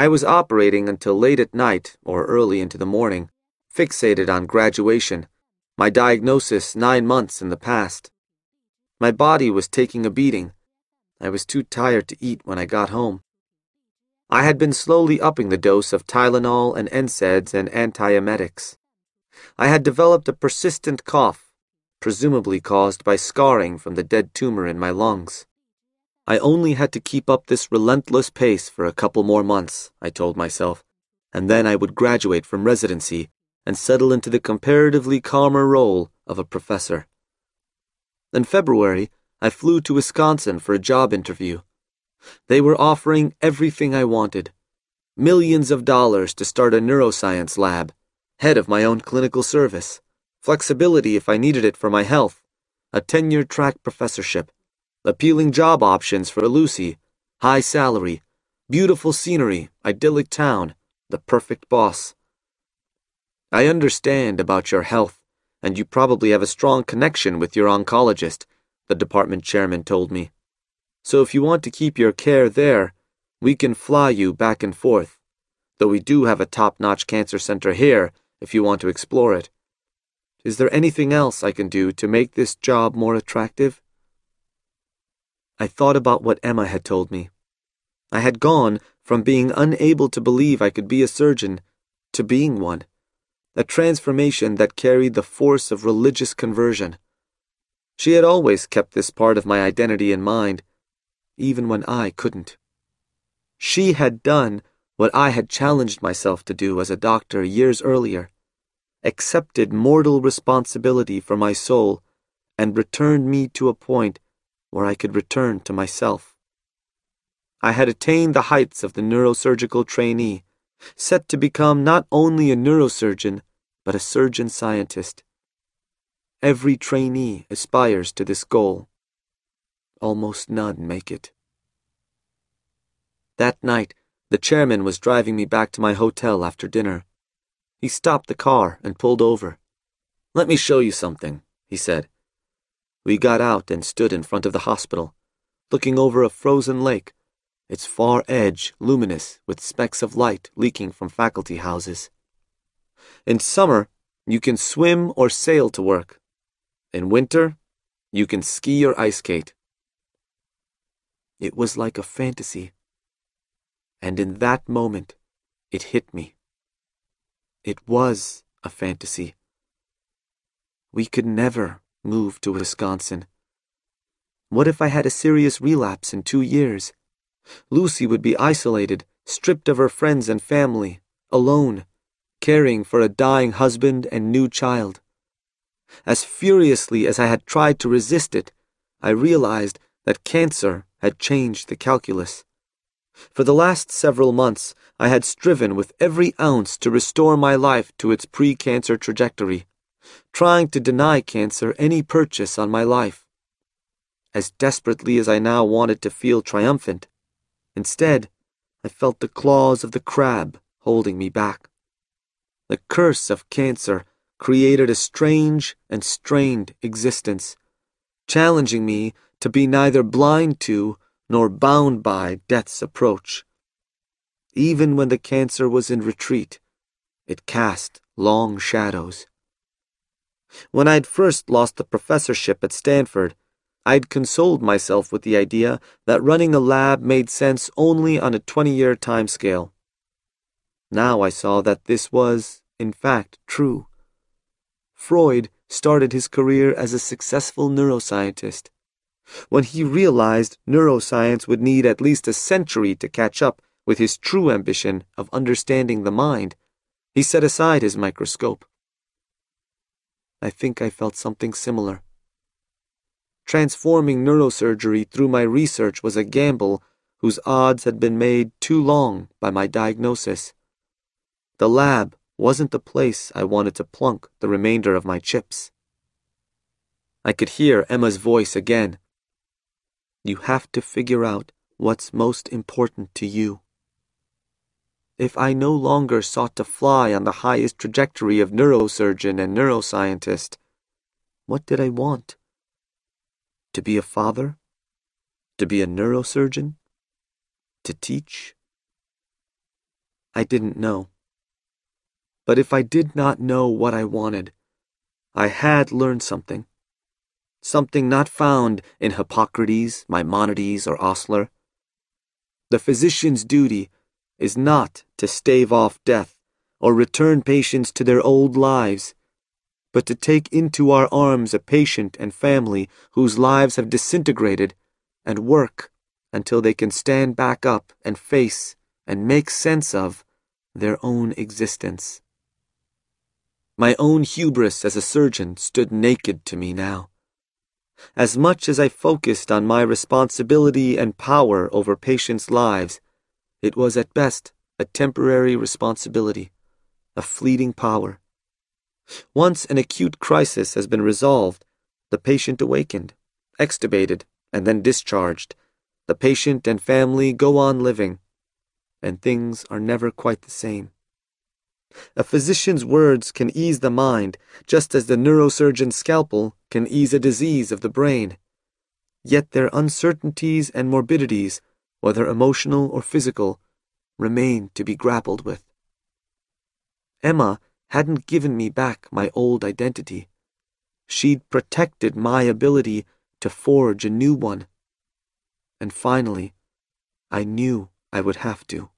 I was operating until late at night or early into the morning, fixated on graduation, my diagnosis nine months in the past. My body was taking a beating. I was too tired to eat when I got home. I had been slowly upping the dose of Tylenol and NSAIDs and antiemetics. I had developed a persistent cough, presumably caused by scarring from the dead tumor in my lungs. I only had to keep up this relentless pace for a couple more months, I told myself, and then I would graduate from residency and settle into the comparatively calmer role of a professor. In February, I flew to Wisconsin for a job interview. They were offering everything I wanted millions of dollars to start a neuroscience lab, head of my own clinical service, flexibility if I needed it for my health, a tenure track professorship, appealing job options for Lucy, high salary, beautiful scenery, idyllic town, the perfect boss. I understand about your health, and you probably have a strong connection with your oncologist, the department chairman told me. So if you want to keep your care there, we can fly you back and forth, though we do have a top notch cancer center here if you want to explore it. Is there anything else I can do to make this job more attractive? I thought about what Emma had told me. I had gone from being unable to believe I could be a surgeon to being one, a transformation that carried the force of religious conversion. She had always kept this part of my identity in mind, even when I couldn't. She had done what I had challenged myself to do as a doctor years earlier, accepted mortal responsibility for my soul, and returned me to a point where I could return to myself. I had attained the heights of the neurosurgical trainee, set to become not only a neurosurgeon, but a surgeon scientist. Every trainee aspires to this goal. Almost none make it. That night, the chairman was driving me back to my hotel after dinner. He stopped the car and pulled over. Let me show you something, he said. We got out and stood in front of the hospital, looking over a frozen lake, its far edge luminous with specks of light leaking from faculty houses. In summer, you can swim or sail to work. In winter, you can ski or ice skate. It was like a fantasy. And in that moment, it hit me. It was a fantasy. We could never move to Wisconsin. What if I had a serious relapse in two years? Lucy would be isolated, stripped of her friends and family, alone, caring for a dying husband and new child. As furiously as I had tried to resist it, I realized that cancer had changed the calculus. For the last several months, I had striven with every ounce to restore my life to its pre cancer trajectory trying to deny cancer any purchase on my life. As desperately as I now wanted to feel triumphant, instead, I felt the claws of the crab holding me back. The curse of cancer created a strange and strained existence, challenging me to be neither blind to nor bound by death's approach. Even when the cancer was in retreat, it cast long shadows. When I'd first lost the professorship at Stanford, I'd consoled myself with the idea that running a lab made sense only on a 20 year timescale. Now I saw that this was, in fact, true. Freud started his career as a successful neuroscientist. When he realized neuroscience would need at least a century to catch up with his true ambition of understanding the mind, he set aside his microscope. I think I felt something similar. Transforming neurosurgery through my research was a gamble whose odds had been made too long by my diagnosis. The lab wasn't the place I wanted to plunk the remainder of my chips. I could hear Emma's voice again. You have to figure out what's most important to you if I no longer sought to fly on the highest trajectory of neurosurgeon and neuroscientist? What did I want? To be a father? To be a neurosurgeon? To teach? I didn't know. But if I did not know what I wanted, I had learned something. Something not found in Hippocrates, Maimonides, or Osler. The physician's duty is not to stave off death or return patients to their old lives, but to take into our arms a patient and family whose lives have disintegrated and work until they can stand back up and face and make sense of their own existence. My own hubris as a surgeon stood naked to me now. As much as I focused on my responsibility and power over patients' lives, it was at best a temporary responsibility, a fleeting power. Once an acute crisis has been resolved, the patient awakened, extubated, and then discharged. The patient and family go on living, and things are never quite the same. A physician's words can ease the mind, just as the neurosurgeon's scalpel can ease a disease of the brain. Yet their uncertainties and morbidities, whether emotional or physical, remained to be grappled with. Emma hadn't given me back my old identity. She'd protected my ability to forge a new one. And finally, I knew I would have to.